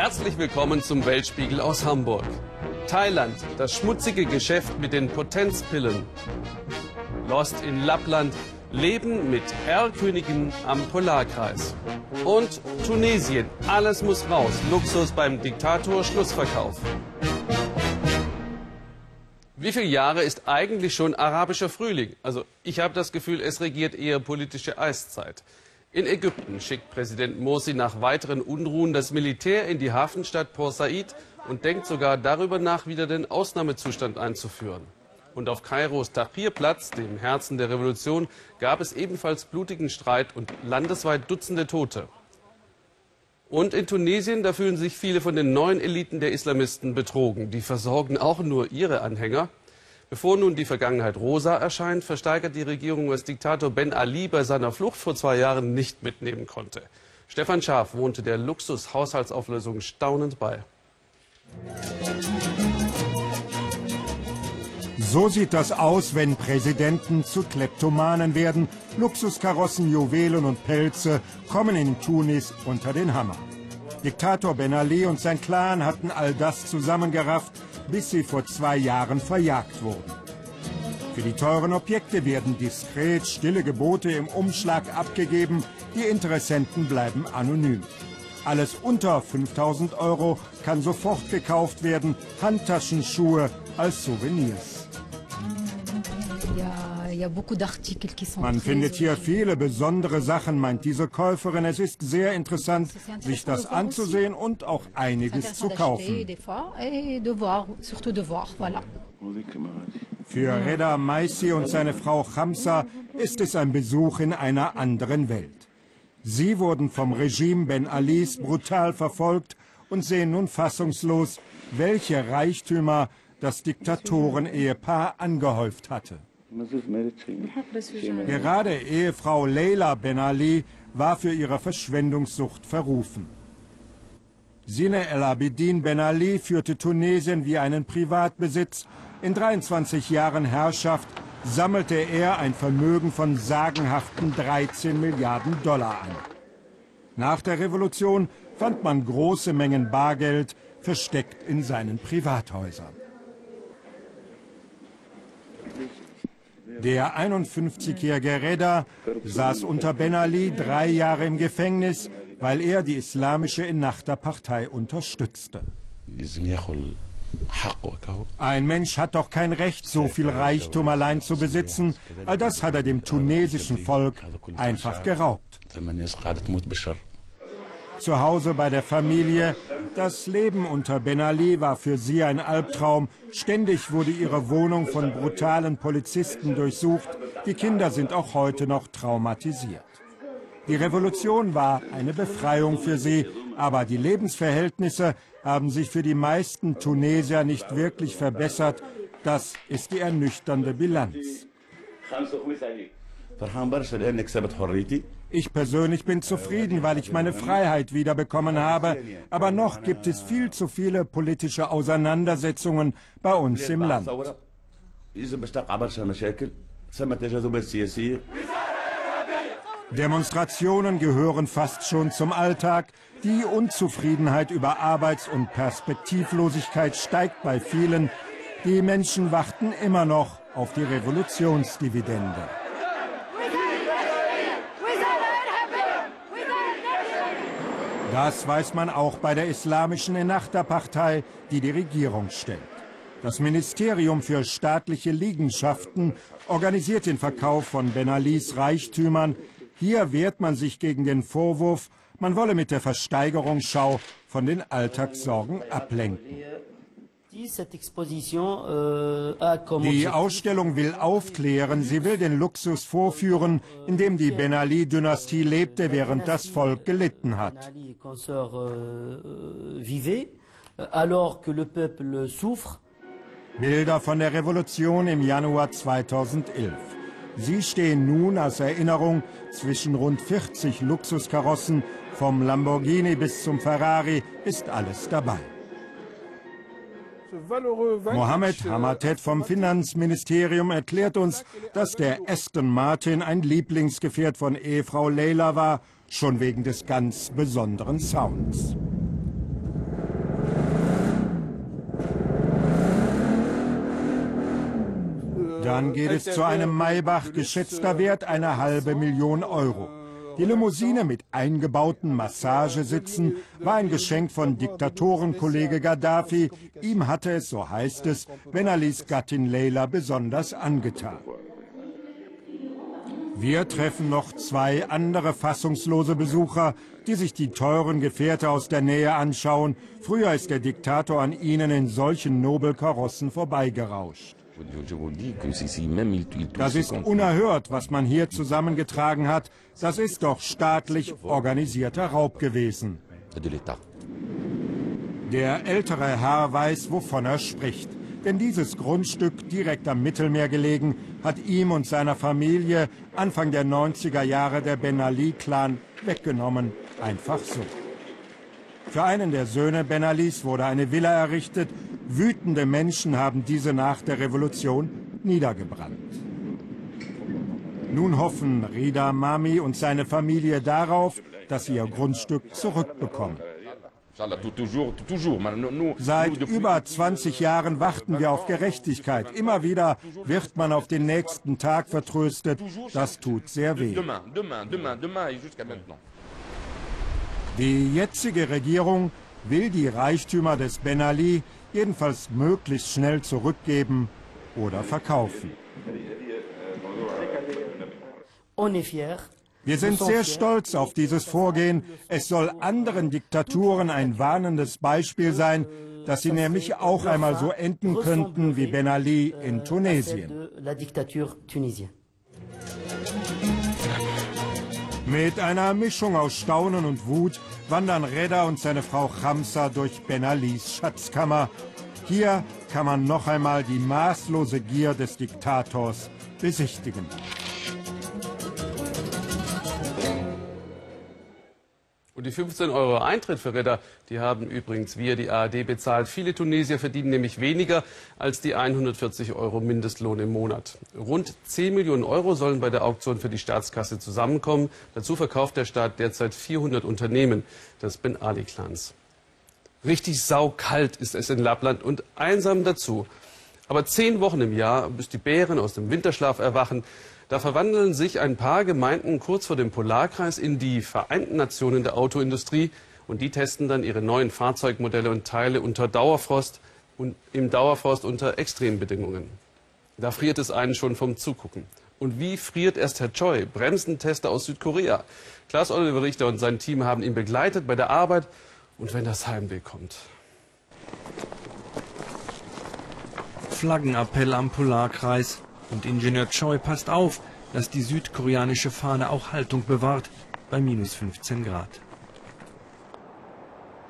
Herzlich willkommen zum Weltspiegel aus Hamburg. Thailand, das schmutzige Geschäft mit den Potenzpillen. Lost in Lappland, Leben mit Erlkönigin am Polarkreis. Und Tunesien, alles muss raus, Luxus beim Diktator, Schlussverkauf. Wie viele Jahre ist eigentlich schon arabischer Frühling? Also ich habe das Gefühl, es regiert eher politische Eiszeit. In Ägypten schickt Präsident Morsi nach weiteren Unruhen das Militär in die Hafenstadt Port Said und denkt sogar darüber nach, wieder den Ausnahmezustand einzuführen. Und auf Kairos Tahrirplatz, dem Herzen der Revolution, gab es ebenfalls blutigen Streit und landesweit Dutzende Tote. Und in Tunesien, da fühlen sich viele von den neuen Eliten der Islamisten betrogen. Die versorgen auch nur ihre Anhänger. Bevor nun die Vergangenheit rosa erscheint, versteigert die Regierung, was Diktator Ben Ali bei seiner Flucht vor zwei Jahren nicht mitnehmen konnte. Stefan Schaaf wohnte der Luxus-Haushaltsauflösung staunend bei. So sieht das aus, wenn Präsidenten zu Kleptomanen werden. Luxuskarossen, Juwelen und Pelze kommen in Tunis unter den Hammer. Diktator Ben Ali und sein Clan hatten all das zusammengerafft, bis sie vor zwei Jahren verjagt wurden. Für die teuren Objekte werden diskret stille Gebote im Umschlag abgegeben, die Interessenten bleiben anonym. Alles unter 5000 Euro kann sofort gekauft werden, Handtaschenschuhe als Souvenirs. Man findet hier viele besondere Sachen, meint diese Käuferin. Es ist sehr interessant, sich das anzusehen und auch einiges zu kaufen. Für Reda Maisi und seine Frau Khamsa ist es ein Besuch in einer anderen Welt. Sie wurden vom Regime Ben Alis brutal verfolgt und sehen nun fassungslos, welche Reichtümer das Diktatoren-Ehepaar angehäuft hatte. Gerade Ehefrau Leila Ben Ali war für ihre Verschwendungssucht verrufen. Sine El Abidin Ben Ali führte Tunesien wie einen Privatbesitz. In 23 Jahren Herrschaft sammelte er ein Vermögen von sagenhaften 13 Milliarden Dollar an. Nach der Revolution fand man große Mengen Bargeld versteckt in seinen Privathäusern. Der 51-jährige Reda saß unter Ben Ali drei Jahre im Gefängnis, weil er die islamische Ennahda-Partei unterstützte. Ein Mensch hat doch kein Recht, so viel Reichtum allein zu besitzen. All das hat er dem tunesischen Volk einfach geraubt zu Hause bei der Familie. Das Leben unter Ben Ali war für sie ein Albtraum. Ständig wurde ihre Wohnung von brutalen Polizisten durchsucht. Die Kinder sind auch heute noch traumatisiert. Die Revolution war eine Befreiung für sie, aber die Lebensverhältnisse haben sich für die meisten Tunesier nicht wirklich verbessert. Das ist die ernüchternde Bilanz. Ich persönlich bin zufrieden, weil ich meine Freiheit wiederbekommen habe. Aber noch gibt es viel zu viele politische Auseinandersetzungen bei uns im Land. Demonstrationen gehören fast schon zum Alltag. Die Unzufriedenheit über Arbeits- und Perspektivlosigkeit steigt bei vielen. Die Menschen warten immer noch auf die Revolutionsdividende. Das weiß man auch bei der islamischen Ennahda-Partei, die die Regierung stellt. Das Ministerium für staatliche Liegenschaften organisiert den Verkauf von Ben Alis Reichtümern. Hier wehrt man sich gegen den Vorwurf, man wolle mit der Versteigerungsschau von den Alltagssorgen ablenken. Euh, die Ausstellung will aufklären, sie will den Luxus vorführen, in dem die Ben Ali-Dynastie lebte, während das Volk gelitten hat. Bilder von der Revolution im Januar 2011. Sie stehen nun als Erinnerung zwischen rund 40 Luxuskarossen, vom Lamborghini bis zum Ferrari ist alles dabei. Mohamed Hamatet vom Finanzministerium erklärt uns, dass der Aston Martin ein Lieblingsgefährt von Ehefrau Leila war, schon wegen des ganz besonderen Sounds. Dann geht es zu einem Maybach geschätzter Wert eine halbe Million Euro. Die Limousine mit eingebauten Massagesitzen war ein Geschenk von Diktatorenkollege Gaddafi. Ihm hatte es, so heißt es, Ben Alis Gattin Leila besonders angetan. Wir treffen noch zwei andere fassungslose Besucher, die sich die teuren Gefährte aus der Nähe anschauen. Früher ist der Diktator an ihnen in solchen Nobelkarossen vorbeigerauscht. Das ist unerhört, was man hier zusammengetragen hat. Das ist doch staatlich organisierter Raub gewesen. Der ältere Herr weiß, wovon er spricht. Denn dieses Grundstück, direkt am Mittelmeer gelegen, hat ihm und seiner Familie Anfang der 90er Jahre der Ben Ali-Clan weggenommen. Einfach so. Für einen der Söhne Ben Alis wurde eine Villa errichtet. Wütende Menschen haben diese nach der Revolution niedergebrannt. Nun hoffen Rida Mami und seine Familie darauf, dass sie ihr Grundstück zurückbekommen. Seit über 20 Jahren warten wir auf Gerechtigkeit. Immer wieder wird man auf den nächsten Tag vertröstet. Das tut sehr weh. Die jetzige Regierung will die Reichtümer des Ben Ali jedenfalls möglichst schnell zurückgeben oder verkaufen. Wir sind sehr stolz auf dieses Vorgehen. Es soll anderen Diktaturen ein warnendes Beispiel sein, dass sie nämlich auch einmal so enden könnten wie Ben Ali in Tunesien. Mit einer Mischung aus Staunen und Wut wandern Redda und seine Frau Khamsa durch Ben Alis Schatzkammer. Hier kann man noch einmal die maßlose Gier des Diktators besichtigen. Und die 15 Euro Eintritt für Ritter, die haben übrigens wir, die ARD, bezahlt. Viele Tunesier verdienen nämlich weniger als die 140 Euro Mindestlohn im Monat. Rund 10 Millionen Euro sollen bei der Auktion für die Staatskasse zusammenkommen. Dazu verkauft der Staat derzeit 400 Unternehmen des Ben Ali-Clans. Richtig saukalt ist es in Lappland und einsam dazu. Aber zehn Wochen im Jahr, bis die Bären aus dem Winterschlaf erwachen, da verwandeln sich ein paar Gemeinden kurz vor dem Polarkreis in die Vereinten Nationen der Autoindustrie und die testen dann ihre neuen Fahrzeugmodelle und Teile unter Dauerfrost und im Dauerfrost unter Extrembedingungen. Da friert es einen schon vom Zugucken. Und wie friert erst Herr Choi, Bremsentester aus Südkorea? Klaas Oliver Richter und sein Team haben ihn begleitet bei der Arbeit und wenn das Heimweh kommt. Flaggenappell am Polarkreis. Und Ingenieur Choi passt auf, dass die südkoreanische Fahne auch Haltung bewahrt bei minus 15 Grad.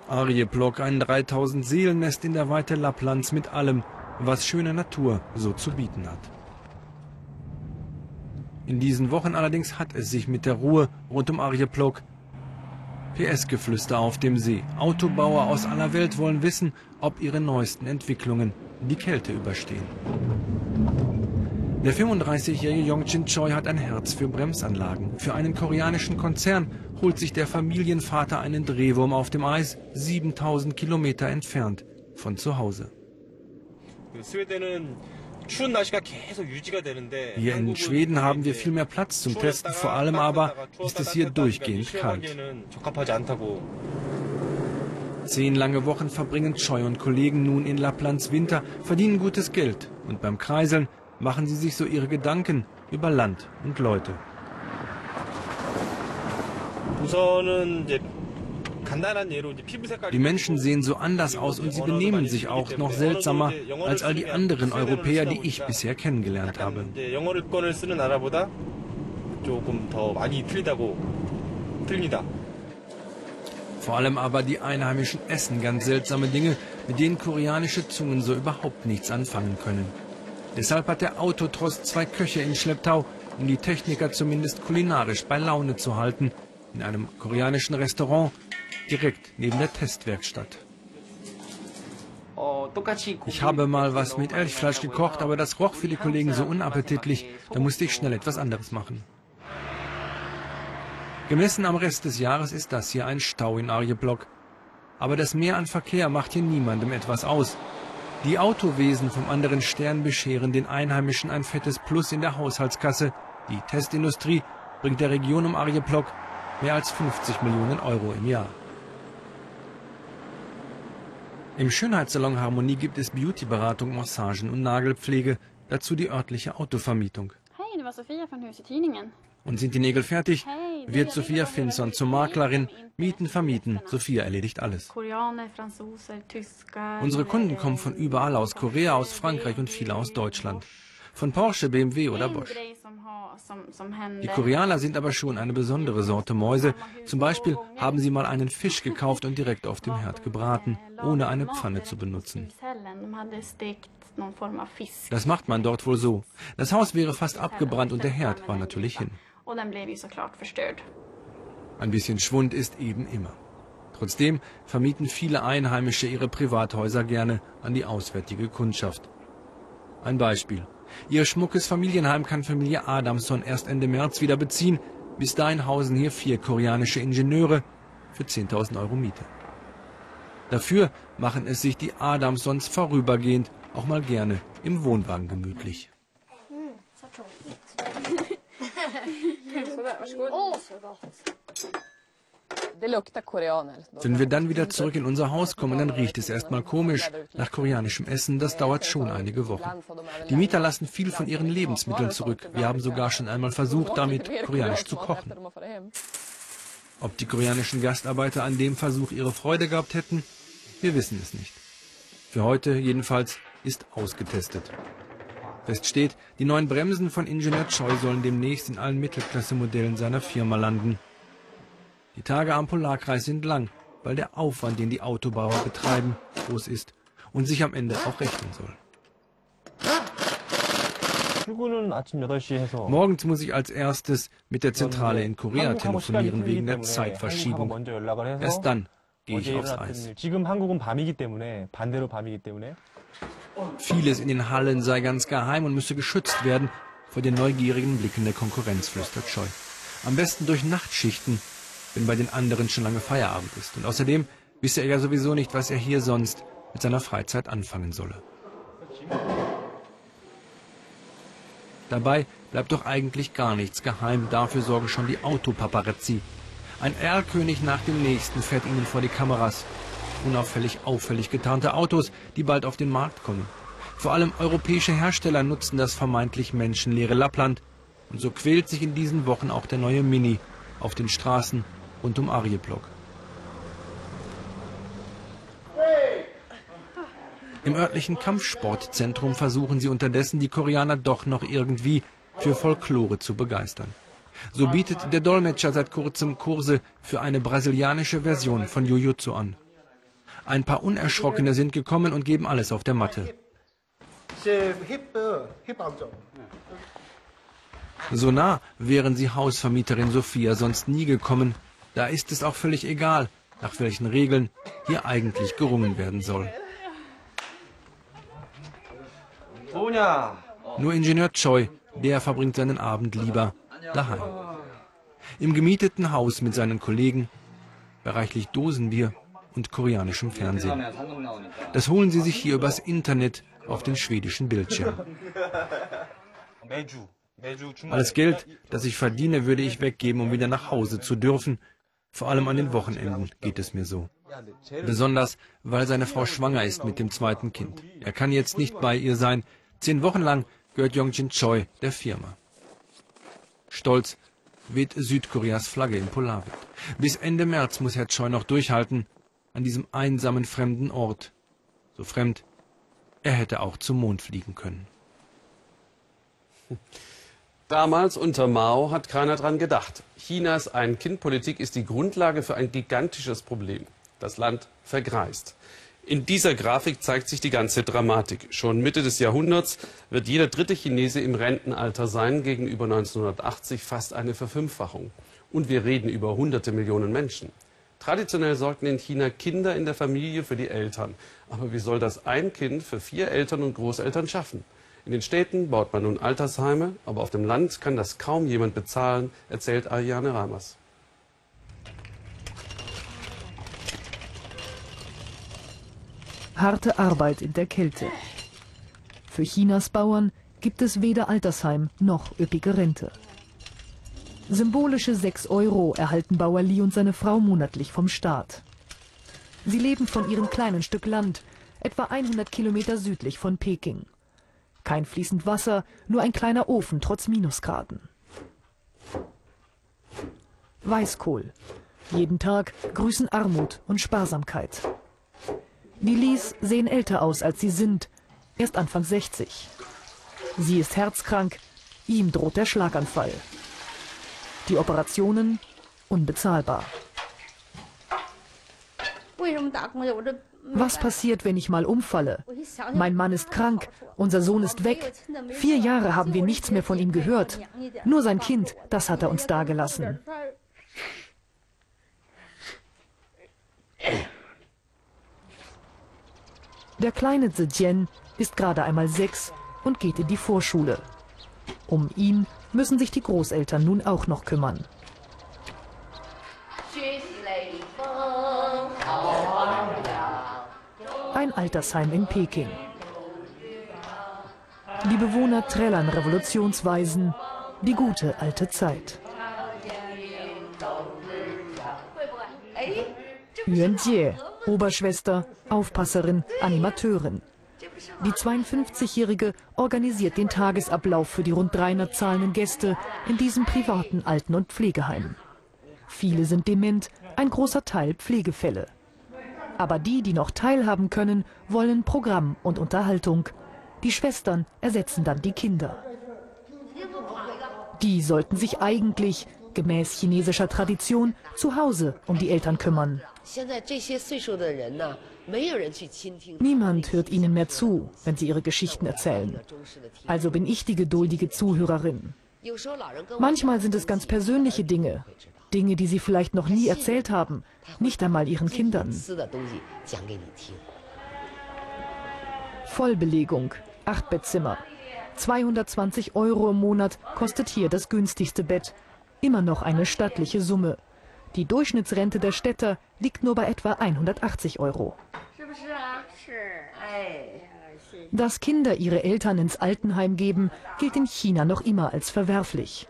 Arjeplog, ein 3000 Seelennest in der Weite Lapplands mit allem, was schöne Natur so zu bieten hat. In diesen Wochen allerdings hat es sich mit der Ruhe rund um Arjeplog PS-Geflüster auf dem See. Autobauer aus aller Welt wollen wissen, ob ihre neuesten Entwicklungen die Kälte überstehen. Der 35-jährige Yongchin Choi hat ein Herz für Bremsanlagen. Für einen koreanischen Konzern holt sich der Familienvater einen Drehwurm auf dem Eis, 7000 Kilometer entfernt von zu Hause. Hier in Schweden haben wir viel mehr Platz zum Testen, vor allem aber ist es hier durchgehend kalt. Zehn lange Wochen verbringen Choi und Kollegen nun in Lapplands Winter, verdienen gutes Geld und beim Kreiseln machen sie sich so ihre Gedanken über Land und Leute. Die Menschen sehen so anders aus und sie benehmen sich auch noch seltsamer als all die anderen Europäer, die ich bisher kennengelernt habe. Vor allem aber die Einheimischen essen ganz seltsame Dinge, mit denen koreanische Zungen so überhaupt nichts anfangen können. Deshalb hat der Autotrost zwei Köche in Schlepptau, um die Techniker zumindest kulinarisch bei Laune zu halten, in einem koreanischen Restaurant direkt neben der Testwerkstatt. Ich habe mal was mit Elchfleisch gekocht, aber das roch für die Kollegen so unappetitlich, da musste ich schnell etwas anderes machen. Gemessen am Rest des Jahres ist das hier ein Stau in Arjeblock. Aber das Meer an Verkehr macht hier niemandem etwas aus. Die Autowesen vom anderen Stern bescheren den Einheimischen ein fettes Plus in der Haushaltskasse. Die Testindustrie bringt der Region um Arjeplog mehr als 50 Millionen Euro im Jahr. Im Schönheitssalon Harmonie gibt es Beautyberatung, Massagen und Nagelpflege, dazu die örtliche Autovermietung. Hej, det var Sofia från Husetidningen. Und sind die Nägel fertig, wird Sophia Finson zur Maklerin, Mieten vermieten. Sophia erledigt alles. Unsere Kunden kommen von überall aus Korea, aus Frankreich und viele aus Deutschland. Von Porsche, BMW oder Bosch. Die Koreaner sind aber schon eine besondere Sorte Mäuse. Zum Beispiel haben sie mal einen Fisch gekauft und direkt auf dem Herd gebraten, ohne eine Pfanne zu benutzen. Das macht man dort wohl so. Das Haus wäre fast abgebrannt und der Herd war natürlich hin. Och den blev ju såklart förstörd. Ein bisschen Schwund ist eben immer. Trotzdem vermieten viele Einheimische ihre Privathäuser gerne an die auswärtige Kundschaft. Ein Beispiel. Ihr schmuckes Familienheim kann Familie Adamson erst Ende März wieder beziehen. Bis dahin hausen hier vier koreanische Ingenieure für 10.000 Euro Miete. Dafür machen es sich die Adamsons vorübergehend auch mal gerne im Wohnwagen gemütlich. Wenn wir dann wieder zurück in unser Haus kommen, dann riecht es erstmal komisch nach koreanischem Essen. Das dauert schon einige Wochen. Die Mieter lassen viel von ihren Lebensmitteln zurück. Wir haben sogar schon einmal versucht, damit koreanisch zu kochen. Ob die koreanischen Gastarbeiter an dem Versuch ihre Freude gehabt hätten, wir wissen es nicht. Für heute jedenfalls ist ausgetestet. Fest steht, die neuen Bremsen von Ingenieur Choi sollen demnächst in allen Mittelklasse-Modellen seiner Firma landen. Die Tage am Polarkreis sind lang, weil der Aufwand, den die Autobauer betreiben, groß ist und sich am Ende auch rechnen soll. Morgens muss ich als erstes mit der Zentrale in Korea telefonieren wegen der Zeitverschiebung. Erst dann gehe ich aufs Eis. Vieles in den Hallen sei ganz geheim und müsse geschützt werden vor den neugierigen Blicken der Konkurrenz, flüstert Scheu. Am besten durch Nachtschichten, wenn bei den anderen schon lange Feierabend ist. Und außerdem wisse er ja sowieso nicht, was er hier sonst mit seiner Freizeit anfangen solle. Dabei bleibt doch eigentlich gar nichts geheim, dafür sorgen schon die Autopaparazzi. Ein R-König nach dem nächsten fährt ihnen vor die Kameras Unauffällig auffällig getarnte Autos, die bald auf den Markt kommen. Vor allem europäische Hersteller nutzen das vermeintlich menschenleere Lappland. Und so quält sich in diesen Wochen auch der neue Mini auf den Straßen rund um Arjeplog. Im örtlichen Kampfsportzentrum versuchen sie unterdessen, die Koreaner doch noch irgendwie für Folklore zu begeistern. So bietet der Dolmetscher seit kurzem Kurse für eine brasilianische Version von Jujutsu an. Ein paar Unerschrockene sind gekommen und geben alles auf der Matte. So nah wären sie Hausvermieterin Sophia sonst nie gekommen. Da ist es auch völlig egal, nach welchen Regeln hier eigentlich gerungen werden soll. Nur Ingenieur Choi, der verbringt seinen Abend lieber daheim. Im gemieteten Haus mit seinen Kollegen, bei reichlich Dosenbier und koreanischem Fernsehen. Das holen Sie sich hier übers Internet auf den schwedischen Bildschirm. Alles Geld, das ich verdiene, würde ich weggeben, um wieder nach Hause zu dürfen. Vor allem an den Wochenenden geht es mir so. Besonders, weil seine Frau schwanger ist mit dem zweiten Kind. Er kann jetzt nicht bei ihr sein. Zehn Wochen lang gehört Yongjin Choi der Firma. Stolz weht Südkoreas Flagge im Polarwind. Bis Ende März muss Herr Choi noch durchhalten, an diesem einsamen fremden Ort. So fremd, er hätte auch zum Mond fliegen können. Damals unter Mao hat keiner dran gedacht. Chinas Ein-Kind-Politik ist die Grundlage für ein gigantisches Problem. Das Land vergreist. In dieser Grafik zeigt sich die ganze Dramatik. Schon Mitte des Jahrhunderts wird jeder dritte Chinese im Rentenalter sein, gegenüber 1980 fast eine Verfünffachung. Und wir reden über hunderte Millionen Menschen. Traditionell sorgten in China Kinder in der Familie für die Eltern. Aber wie soll das ein Kind für vier Eltern und Großeltern schaffen? In den Städten baut man nun Altersheime, aber auf dem Land kann das kaum jemand bezahlen, erzählt Ariane Reimers. Harte Arbeit in der Kälte. Für Chinas Bauern gibt es weder Altersheim noch üppige Rente. Symbolische 6 Euro erhalten Bauer Li und seine Frau monatlich vom Staat. Sie leben von ihrem kleinen Stück Land, etwa 100 Kilometer südlich von Peking. Kein fließend Wasser, nur ein kleiner Ofen trotz Minusgraden. Weißkohl. Jeden Tag grüßen Armut und Sparsamkeit. Die Lis sehen älter aus, als sie sind. Erst Anfang 60. Sie ist herzkrank. Ihm droht der Schlaganfall. Die Operationen unbezahlbar. Was passiert, wenn ich mal umfalle? Mein Mann ist krank, unser Sohn ist weg. Vier Jahre haben wir nichts mehr von ihm gehört. Nur sein Kind, das hat er uns dagelassen. Der kleine Zedjen ist gerade einmal sechs und geht in die Vorschule. Um ihn müssen sich die Großeltern nun auch noch kümmern. Ein Altersheim in Peking. Die Bewohner trällern Revolutionsweisen, die gute alte Zeit. Yuan Jie, Oberschwester, Aufpasserin, Animateurin. Die 52-Jährige organisiert den Tagesablauf für die rund 300 zahlenden Gäste in diesem privaten Alten- und Pflegeheim. Viele sind dement, ein großer Teil Pflegefälle. Aber die, die noch teilhaben können, wollen Programm und Unterhaltung. Die Schwestern ersetzen dann die Kinder. Die sollten sich eigentlich, gemäß chinesischer Tradition, zu Hause um die Eltern kümmern. Niemand hört ihnen mehr zu, wenn sie ihre Geschichten erzählen. Also bin ich die geduldige Zuhörerin. Manchmal sind es ganz persönliche Dinge, Dinge, die sie vielleicht noch nie erzählt haben, nicht einmal ihren Kindern. Vollbelegung, Achtbettzimmer. 220 Euro im Monat kostet hier das günstigste Bett. Immer noch eine stattliche Summe. Die Durchschnittsrente der Städter liegt nur bei etwa 180 Euro. Dass Kinder ihre Eltern ins Altenheim geben, gilt in China noch immer als verwerflich.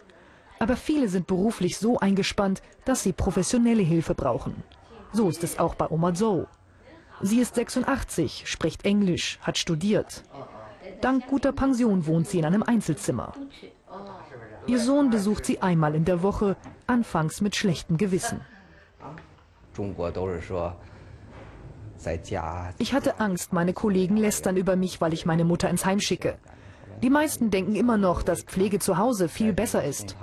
Aber viele sind beruflich so eingespannt, dass sie professionelle Hilfe brauchen. So ist es auch bei Oma Zhou. Sie ist 86, spricht Englisch, hat studiert. Dank guter Pension wohnt sie in einem Einzelzimmer. Ihr Sohn besucht sie einmal in der Woche, anfangs mit schlechtem Gewissen. Ich hatte Angst, meine Kollegen lästern über mich, weil ich meine Mutter ins Heim schicke. Die meisten denken immer noch, dass Pflege zu Hause viel besser ist.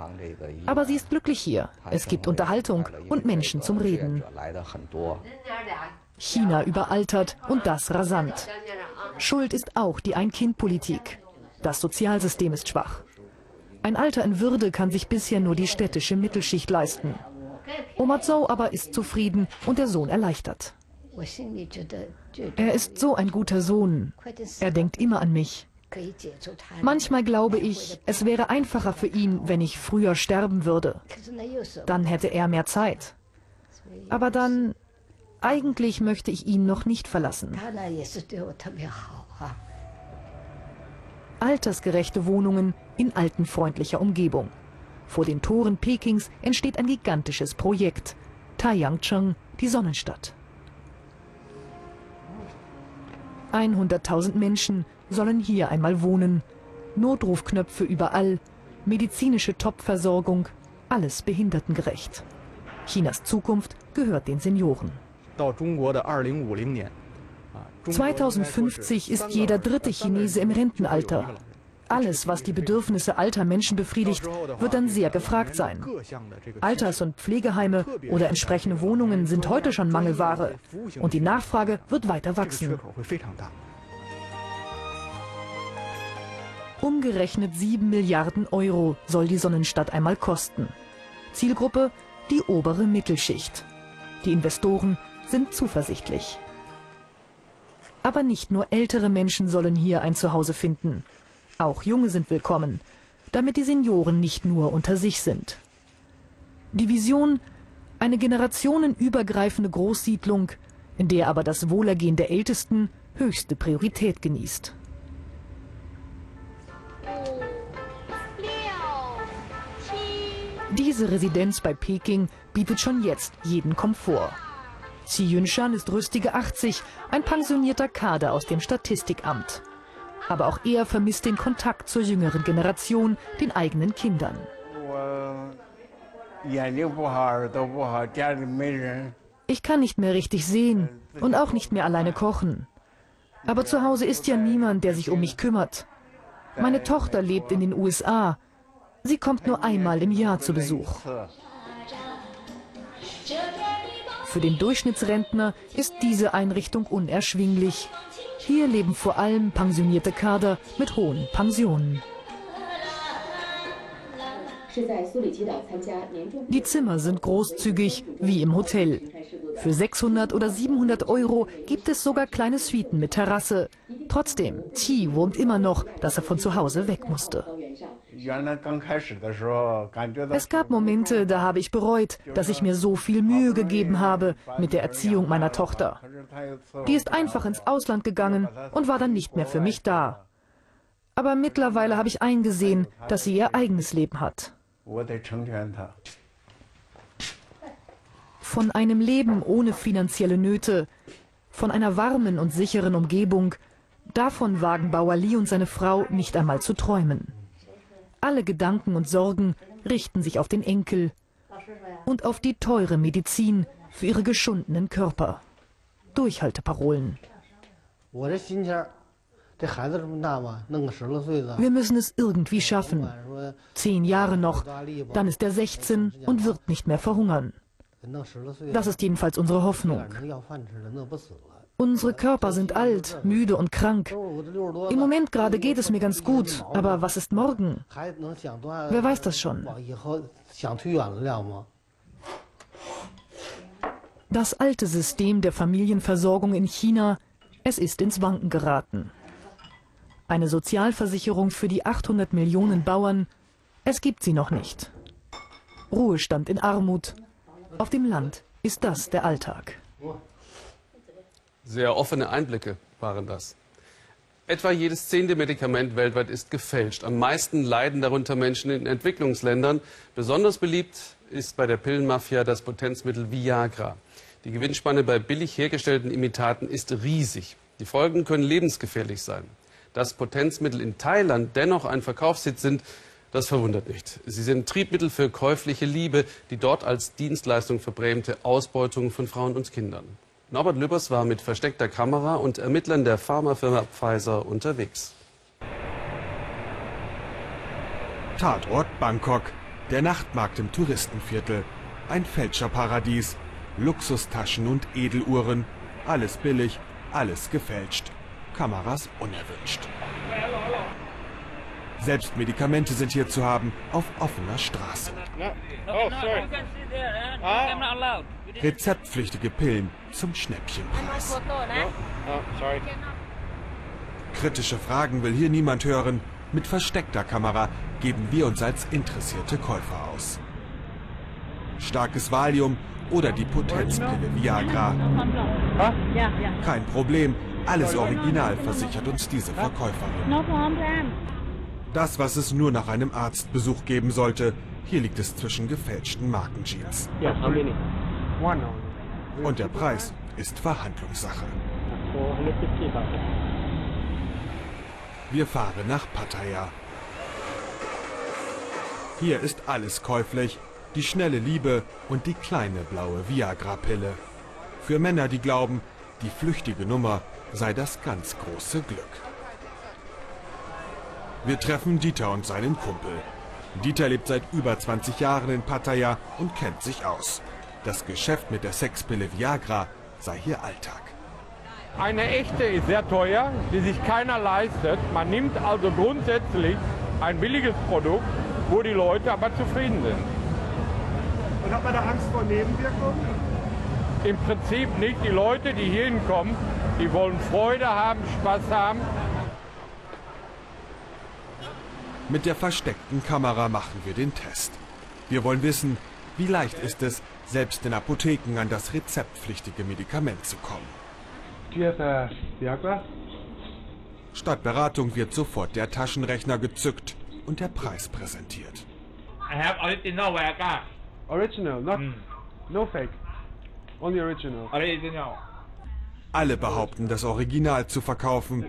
Aber sie ist glücklich hier. Es gibt Unterhaltung und Menschen zum Reden. China überaltert und das rasant. Schuld ist auch die Ein-Kind-Politik. Das Sozialsystem ist schwach. Ein Alter in Würde kann sich bisher nur die städtische Mittelschicht leisten. Oma Zhou aber ist zufrieden und der Sohn erleichtert. Er ist so ein guter Sohn. Er denkt immer an mich. Manchmal glaube ich, es wäre einfacher für ihn, wenn ich früher sterben würde. Dann hätte er mehr Zeit. Aber dann, eigentlich möchte ich ihn noch nicht verlassen. Altersgerechte Wohnungen in altenfreundlicher Umgebung. Vor den Toren Pekings entsteht ein gigantisches Projekt. Taiyangcheng, die Sonnenstadt. 100.000 Menschen sollen hier einmal wohnen. Notrufknöpfe überall, medizinische Topversorgung, alles behindertengerecht. Chinas Zukunft gehört den Senioren. 2050 ist jeder dritte Chinese im Rentenalter. Alles, was die Bedürfnisse alter Menschen befriedigt, wird dann sehr gefragt sein. Alters- und Pflegeheime oder entsprechende Wohnungen sind heute schon Mangelware. Und die Nachfrage wird weiter wachsen. Umgerechnet 7 Milliarden Euro soll die Sonnenstadt einmal kosten. Zielgruppe die obere Mittelschicht. Die Investoren sind zuversichtlich. Aber nicht nur ältere Menschen sollen hier ein Zuhause finden. Auch Junge sind willkommen, damit die Senioren nicht nur unter sich sind. Die Vision, eine generationenübergreifende Großsiedlung, in der aber das Wohlergehen der Ältesten höchste Priorität genießt. Diese Residenz bei Peking bietet schon jetzt jeden Komfort. Xi Yunshan ist rüstige 80, ein pensionierter Kader aus dem Statistikamt. Aber auch er vermisst den Kontakt zur jüngeren Generation, den eigenen Kindern. Ich kann nicht mehr richtig sehen und auch nicht mehr alleine kochen. Aber zu Hause ist ja niemand, der sich um mich kümmert. Meine Tochter lebt in den USA. Sie kommt nur einmal im Jahr zu Besuch. Für den Durchschnittsrentner ist diese Einrichtung unerschwinglich. Hier leben vor allem pensionierte Kader mit hohen Pensionen. Die Zimmer sind großzügig, wie im Hotel. Für 600 oder 700 Euro gibt es sogar kleine Suiten mit Terrasse. Trotzdem, Qi wohnt immer noch, dass er von zu Hause weg musste. Es gab Momente, da habe ich bereut, dass ich mir so viel Mühe gegeben habe mit der Erziehung meiner Tochter. Die ist einfach ins Ausland gegangen und war dann nicht mehr für mich da. Aber mittlerweile habe ich eingesehen, dass sie ihr eigenes Leben hat. Von einem Leben ohne finanzielle Nöte, von einer warmen und sicheren Umgebung, davon wagen Bauer Lee und seine Frau nicht einmal zu träumen. Alle Gedanken und Sorgen richten sich auf den Enkel und auf die teure Medizin für ihre geschundenen Körper. Durchhalteparolen. Wir müssen es irgendwie schaffen. Zehn Jahre noch, dann ist er 16 und wird nicht mehr verhungern. Das ist jedenfalls unsere Hoffnung. Unsere Körper sind alt, müde und krank. Im Moment gerade geht es mir ganz gut, aber was ist morgen? Wer weiß das schon? Das alte System der Familienversorgung in China, es ist ins Wanken geraten. Eine Sozialversicherung für die 800 Millionen Bauern, es gibt sie noch nicht. Ruhestand in Armut. Auf dem Land ist das der Alltag. Sehr offene Einblicke waren das. Etwa jedes zehnte Medikament weltweit ist gefälscht. Am meisten leiden darunter Menschen in Entwicklungsländern. Besonders beliebt ist bei der Pillenmafia das Potenzmittel Viagra. Die Gewinnspanne bei billig hergestellten Imitaten ist riesig. Die Folgen können lebensgefährlich sein. Dass Potenzmittel in Thailand dennoch ein Verkaufshit sind, das verwundert nicht. Sie sind Triebmittel für käufliche Liebe, die dort als Dienstleistung verbrämte Ausbeutung von Frauen und Kindern. Norbert Lübbers war mit versteckter Kamera und Ermittlern der Pharmafirma Pfizer unterwegs. Tatort Bangkok, der Nachtmarkt im Touristenviertel. Ein Fälscherparadies. Luxustaschen und Edeluhren. Alles billig, alles gefälscht. Kameras unerwünscht. Selbst Medikamente sind hier zu haben, auf offener Straße. Rezeptpflichtige Pillen zum Schnäppchenpreis. Kritische Fragen will hier niemand hören. Mit versteckter Kamera geben wir uns als interessierte Käufer aus. Starkes Valium oder die Potenzpille Viagra. Kein Problem, alles original, versichert uns diese Verkäuferin. Das, was es nur nach einem Arztbesuch geben sollte, hier liegt es zwischen gefälschten Markenjeans. Und der Preis ist Verhandlungssache. Wir fahren nach Pattaya. Hier ist alles käuflich, die schnelle Liebe und die kleine blaue Viagra-Pille. Für Männer, die glauben, die flüchtige Nummer sei das ganz große Glück. Wir treffen Dieter und seinen Kumpel. Dieter lebt seit über 20 Jahren in Pattaya und kennt sich aus. Das Geschäft mit der Sexpille Viagra sei hier Alltag. Eine echte ist sehr teuer, die sich keiner leistet. Man nimmt also grundsätzlich ein billiges Produkt, wo die Leute aber zufrieden sind. Und hat man da Angst vor Nebenwirkungen? Im Prinzip nicht. Die Leute, die hier hinkommen, die wollen Freude haben, Spaß haben. Mit der versteckten Kamera machen wir den Test. Wir wollen wissen, wie leicht ist es, selbst in Apotheken an das rezeptpflichtige Medikament zu kommen. Statt Beratung wird sofort der Taschenrechner gezückt und der Preis präsentiert. I have original Viagra. Original, not no fake. Only original. Original. Alle behaupten, das Original zu verkaufen,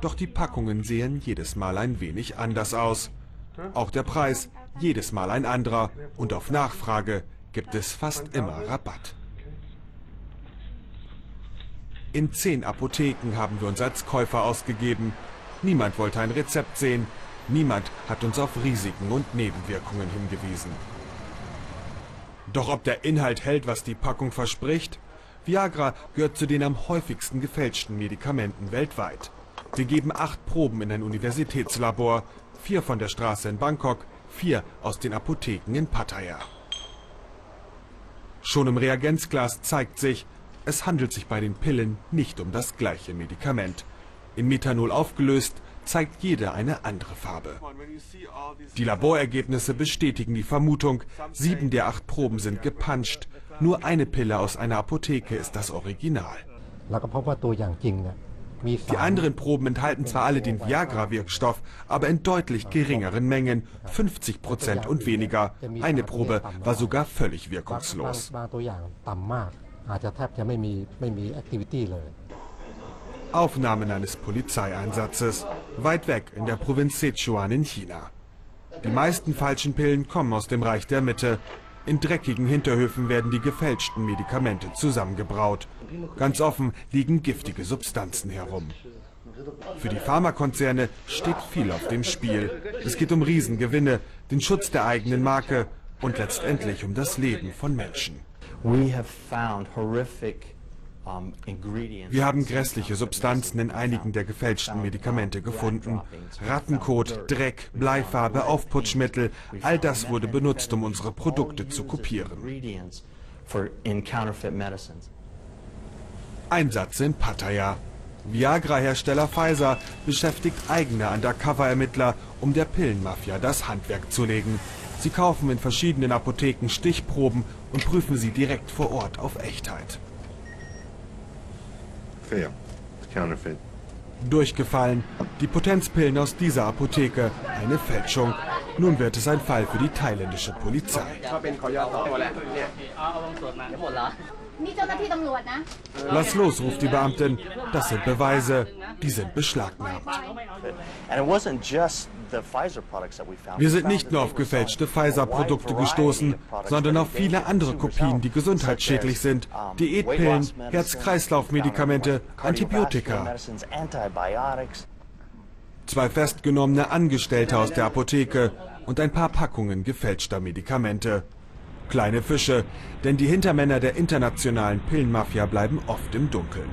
doch die Packungen sehen jedes Mal ein wenig anders aus. Auch der Preis jedes Mal ein anderer und auf Nachfrage gibt es fast immer Rabatt. In zehn Apotheken haben wir uns als Käufer ausgegeben. Niemand wollte ein Rezept sehen. Niemand hat uns auf Risiken und Nebenwirkungen hingewiesen. Doch ob der Inhalt hält, was die Packung verspricht? Viagra gehört zu den am häufigsten gefälschten Medikamenten weltweit. Wir geben acht Proben in ein Universitätslabor, vier von der Straße in Bangkok, vier aus den Apotheken in Pattaya. Schon im Reagenzglas zeigt sich, es handelt sich bei den Pillen nicht um das gleiche Medikament. In Methanol aufgelöst, zeigt jede eine andere Farbe. Die Laborergebnisse bestätigen die Vermutung, sieben der acht Proben sind gepanscht. Nur eine Pille aus einer Apotheke ist das Original. Die anderen Proben enthalten zwar alle den Viagra-Wirkstoff, aber in deutlich geringeren Mengen, 50 Prozent und weniger. Eine Probe war sogar völlig wirkungslos. Aufnahmen eines Polizeieinsatzes, weit weg in der Provinz Sichuan in China. Die meisten falschen Pillen kommen aus dem Reich der Mitte. In dreckigen Hinterhöfen werden die gefälschten Medikamente zusammengebraut. Ganz offen liegen giftige Substanzen herum. Für die Pharmakonzerne steht viel auf dem Spiel. Es geht um Riesengewinne, den Schutz der eigenen Marke und letztendlich um das Leben von Menschen. Wir haben grässliche Substanzen in einigen der gefälschten Medikamente gefunden. Rattenkot, Dreck, Bleifarbe, Aufputschmittel, all das wurde benutzt, um unsere Produkte zu kopieren. Einsatz in Pattaya. Viagra-Hersteller Pfizer beschäftigt eigene Undercover-Ermittler, um der Pillenmafia das Handwerk zu legen. Sie kaufen in verschiedenen Apotheken Stichproben und prüfen sie direkt vor Ort auf Echtheit. Fail. Counterfeit. Durchgefallen. Die Potenzpillen aus dieser Apotheke. Eine Fälschung. Nun wird es ein Fall für die thailändische Polizei. Lass los, ruft die Beamtin. Das sind Beweise. Die sind beschlagnahmt. Wir sind nicht nur auf gefälschte Pfizer-Produkte gestoßen, sondern auf viele andere Kopien, die gesundheitsschädlich sind. Diätpillen, Herz-Kreislauf-Medikamente, Antibiotika. Zwei festgenommene Angestellte aus der Apotheke und ein paar Packungen gefälschter Medikamente. Kleine Fische, denn die Hintermänner der internationalen Pillenmafia bleiben oft im Dunkeln.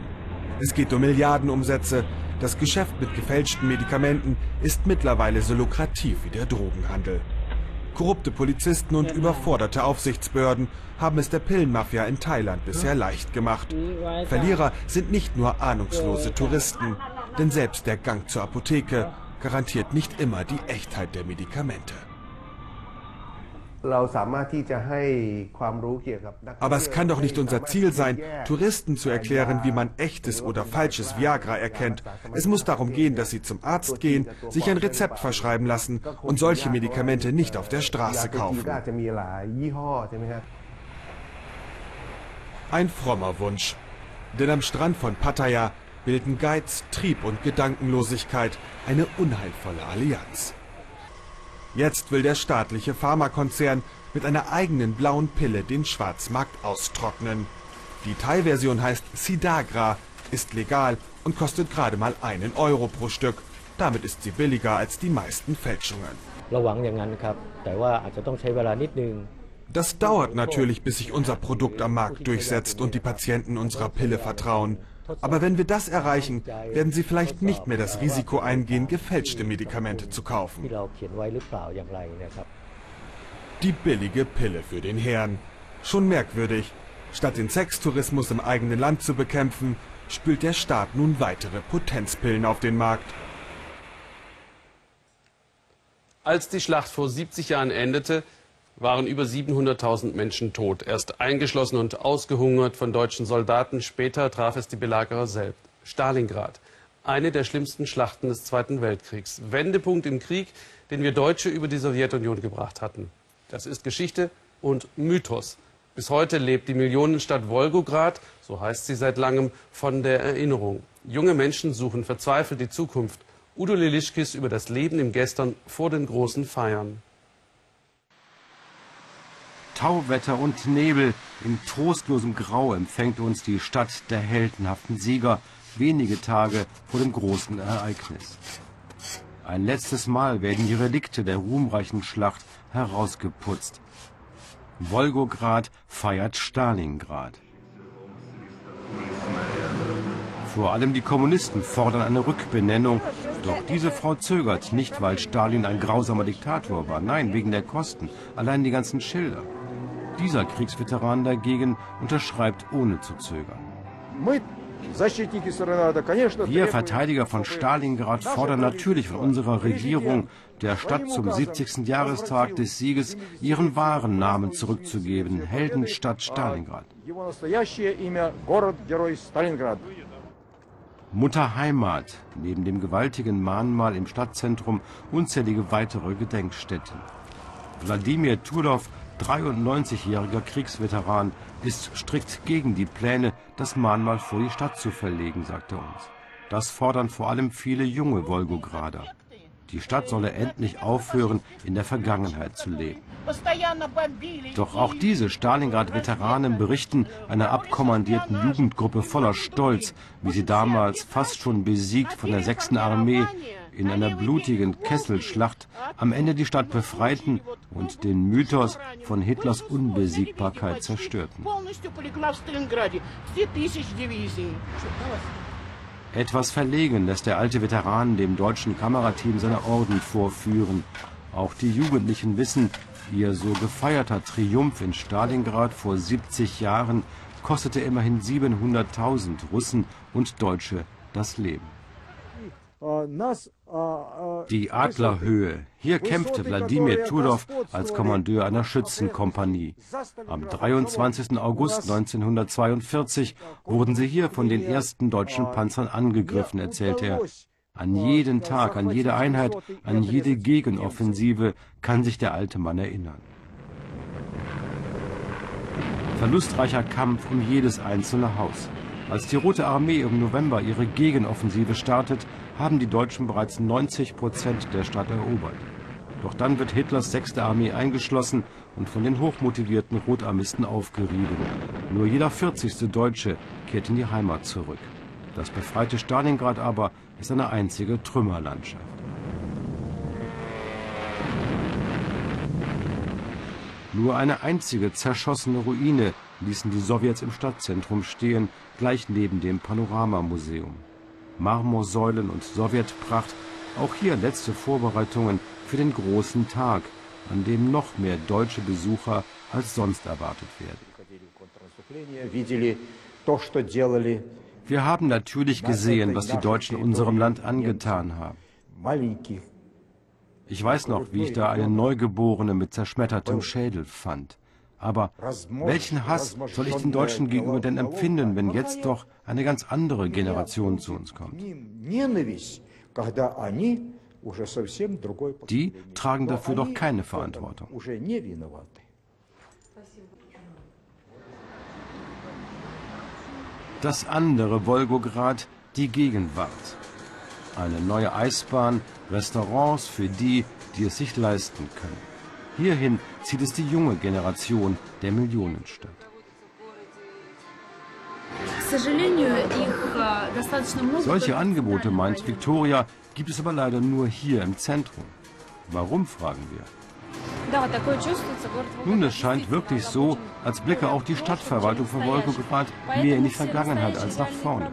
Es geht um Milliardenumsätze. Das Geschäft mit gefälschten Medikamenten ist mittlerweile so lukrativ wie der Drogenhandel. Korrupte Polizisten und überforderte Aufsichtsbehörden haben es der Pillenmafia in Thailand bisher leicht gemacht. Verlierer sind nicht nur ahnungslose Touristen, denn selbst der Gang zur Apotheke garantiert nicht immer die Echtheit der Medikamente. Aber es kann doch nicht unser Ziel sein, Touristen zu erklären, wie man echtes oder falsches Viagra erkennt. Es muss darum gehen, dass sie zum Arzt gehen, sich ein Rezept verschreiben lassen und solche Medikamente nicht auf der Straße kaufen. Ein frommer Wunsch. Denn am Strand von Pattaya bilden Geiz, Trieb und Gedankenlosigkeit eine unheilvolle Allianz. Jetzt will der staatliche Pharmakonzern mit einer eigenen blauen Pille den Schwarzmarkt austrocknen. Die Thai-Version heißt Sidagra, ist legal und kostet gerade mal einen Euro pro Stück. Damit ist sie billiger als die meisten Fälschungen. Das dauert natürlich, bis sich unser Produkt am Markt durchsetzt und die Patienten unserer Pille vertrauen. Aber wenn wir das erreichen, werden sie vielleicht nicht mehr das Risiko eingehen, gefälschte Medikamente zu kaufen. Die billige Pille für den Herrn. Schon merkwürdig. Statt den Sextourismus im eigenen Land zu bekämpfen, spült der Staat nun weitere Potenzpillen auf den Markt. Als die Schlacht vor 70 Jahren endete, waren über 700.000 Menschen tot. Erst eingeschlossen und ausgehungert von deutschen Soldaten. Später traf es die Belagerer selbst. Stalingrad. Eine der schlimmsten Schlachten des Zweiten Weltkriegs. Wendepunkt im Krieg, den wir Deutsche über die Sowjetunion gebracht hatten. Das ist Geschichte und Mythos. Bis heute lebt die Millionenstadt Wolgograd, so heißt sie seit langem, von der Erinnerung. Junge Menschen suchen verzweifelt die Zukunft. Udo Lilischkis über das Leben im Gestern vor den großen Feiern. Tauwetter und Nebel, in trostlosem Grau empfängt uns die Stadt der heldenhaften Sieger, wenige Tage vor dem großen Ereignis. Ein letztes Mal werden die Relikte der ruhmreichen Schlacht herausgeputzt. Wolgograd feiert Stalingrad. Vor allem die Kommunisten fordern eine Rückbenennung. Doch diese Frau zögert nicht, weil Stalin ein grausamer Diktator war. Nein, wegen der Kosten. Allein die ganzen Schilder. Dieser Kriegsveteran dagegen unterschreibt ohne zu zögern. Wir Verteidiger von Stalingrad fordern natürlich von unserer Regierung, der Stadt zum 70. Jahrestag des Sieges ihren wahren Namen zurückzugeben, Heldenstadt Stalingrad. Mutter Heimat, neben dem gewaltigen Mahnmal im Stadtzentrum unzählige weitere Gedenkstätten. Wladimir Tulow 93-jähriger Kriegsveteran, ist strikt gegen die Pläne, das Mahnmal vor die Stadt zu verlegen, sagt er uns. Das fordern vor allem viele junge Wolgograder. Die Stadt solle endlich aufhören, in der Vergangenheit zu leben. Doch auch diese Stalingrad-Veteranen berichten einer abkommandierten Jugendgruppe voller Stolz, wie sie damals fast schon besiegt von der 6. Armee in einer blutigen Kesselschlacht am Ende die Stadt befreiten und den Mythos von Hitlers Unbesiegbarkeit zerstörten. Etwas verlegen lässt der alte Veteran dem deutschen Kamerateam seine Orden vorführen. Auch die Jugendlichen wissen, ihr so gefeierter Triumph in Stalingrad vor 70 Jahren kostete immerhin 700.000 Russen und Deutsche das Leben. Die Adlerhöhe. Hier kämpfte Wladimir Tudow als Kommandeur einer Schützenkompanie. Am 23. August 1942 wurden sie hier von den ersten deutschen Panzern angegriffen, erzählt er. An jeden Tag, an jede Einheit, an jede Gegenoffensive kann sich der alte Mann erinnern. Verlustreicher Kampf um jedes einzelne Haus. Als die Rote Armee im November ihre Gegenoffensive startet, haben die Deutschen bereits 90 Prozent der Stadt erobert. Doch dann wird Hitlers 6. Armee eingeschlossen und von den hochmotivierten Rotarmisten aufgerieben. Nur jeder 40. Deutsche kehrt in die Heimat zurück. Das befreite Stalingrad aber ist eine einzige Trümmerlandschaft. Nur eine einzige zerschossene Ruine ließen die Sowjets im Stadtzentrum stehen, gleich neben dem Panoramamuseum. Marmorsäulen und Sowjetpracht, auch hier letzte Vorbereitungen für den großen Tag, an dem noch mehr deutsche Besucher als sonst erwartet werden. Wir haben natürlich gesehen, was die Deutschen unserem Land angetan haben. Ich weiß noch, wie ich da eine Neugeborene mit zerschmettertem Schädel fand. Aber welchen Hass soll ich den Deutschen gegenüber denn empfinden, wenn jetzt doch eine ganz andere Generation zu uns kommt? Die tragen dafür doch keine Verantwortung. Das andere Wolgograd, die Gegenwart. Eine neue Eisbahn, Restaurants für die, die es sich leisten können. Hierhin zieht es die junge Generation der Millionenstadt. Solche Angebote, meint Victoria, gibt es aber leider nur hier im Zentrum. Warum, fragen wir. Nun, es scheint wirklich so, als blicke auch die Stadtverwaltung von Wolgograd mehr in die Vergangenheit als nach vorne.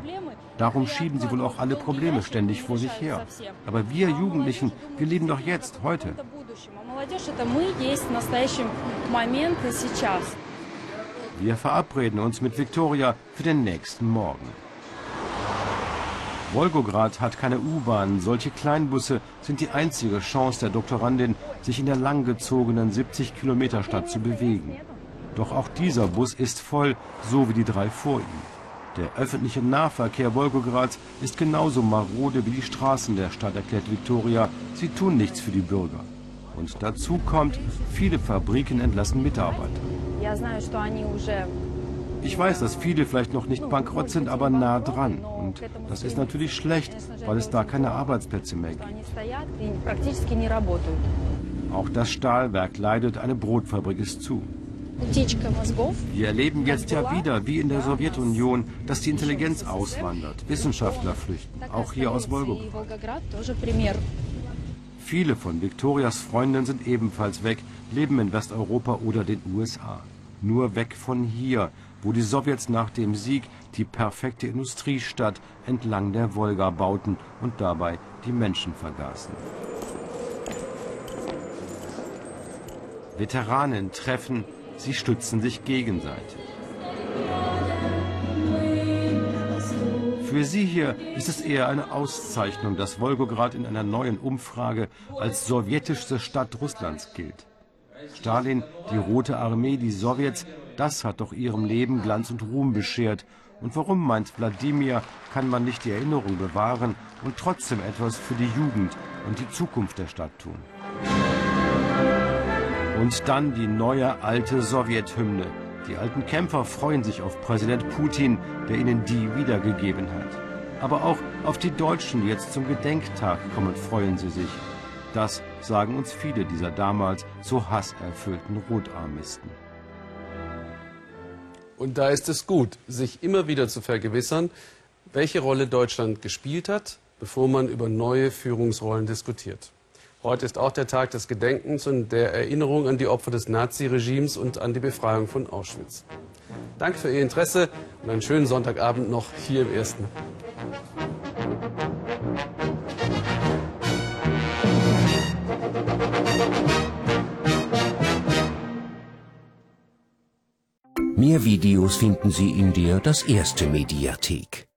Darum schieben sie wohl auch alle Probleme ständig vor sich her. Aber wir Jugendlichen, wir leben doch jetzt, heute. Wir verabreden uns mit Viktoria für den nächsten Morgen. Wolgograd hat keine U-Bahn. Solche Kleinbusse sind die einzige Chance der Doktorandin, sich in der langgezogenen 70-Kilometer-Stadt zu bewegen. Doch auch dieser Bus ist voll, so wie die drei vor ihm. Der öffentliche Nahverkehr Wolgograds ist genauso marode wie die Straßen der Stadt, erklärt Viktoria. Sie tun nichts für die Bürger. Und dazu kommt, viele Fabriken entlassen Mitarbeiter. Ich weiß, dass viele vielleicht noch nicht bankrott sind, aber nah dran. Und das ist natürlich schlecht, weil es da keine Arbeitsplätze mehr gibt. Auch das Stahlwerk leidet, eine Brotfabrik ist zu. Wir erleben jetzt ja wieder, wie in der Sowjetunion, dass die Intelligenz auswandert, Wissenschaftler flüchten, auch hier aus Wolgograd. Viele von Viktorias Freunden sind ebenfalls weg, leben in Westeuropa oder den USA. Nur weg von hier, wo die Sowjets nach dem Sieg die perfekte Industriestadt entlang der Wolga bauten und dabei die Menschen vergaßen. Veteranen treffen, sie stützen sich gegenseitig. Für sie hier ist es eher eine Auszeichnung, dass Wolgograd in einer neuen Umfrage als sowjetischste Stadt Russlands gilt. Stalin, die Rote Armee, die Sowjets, das hat doch ihrem Leben Glanz und Ruhm beschert. Und warum, meint Wladimir, kann man nicht die Erinnerung bewahren und trotzdem etwas für die Jugend und die Zukunft der Stadt tun? Und dann die neue alte Sowjethymne. Die alten Kämpfer freuen sich auf Präsident Putin, der ihnen die wiedergegeben hat. Aber auch auf die Deutschen, die jetzt zum Gedenktag kommen, freuen sie sich. Das sagen uns viele dieser damals so hasserfüllten Rotarmisten. Und da ist es gut, sich immer wieder zu vergewissern, welche Rolle Deutschland gespielt hat, bevor man über neue Führungsrollen diskutiert. Heute ist auch der Tag des Gedenkens und der Erinnerung an die Opfer des Naziregimes und an die Befreiung von Auschwitz. Danke für Ihr Interesse und einen schönen Sonntagabend noch hier im Ersten. Mehr Videos finden Sie in der Das Erste Mediathek.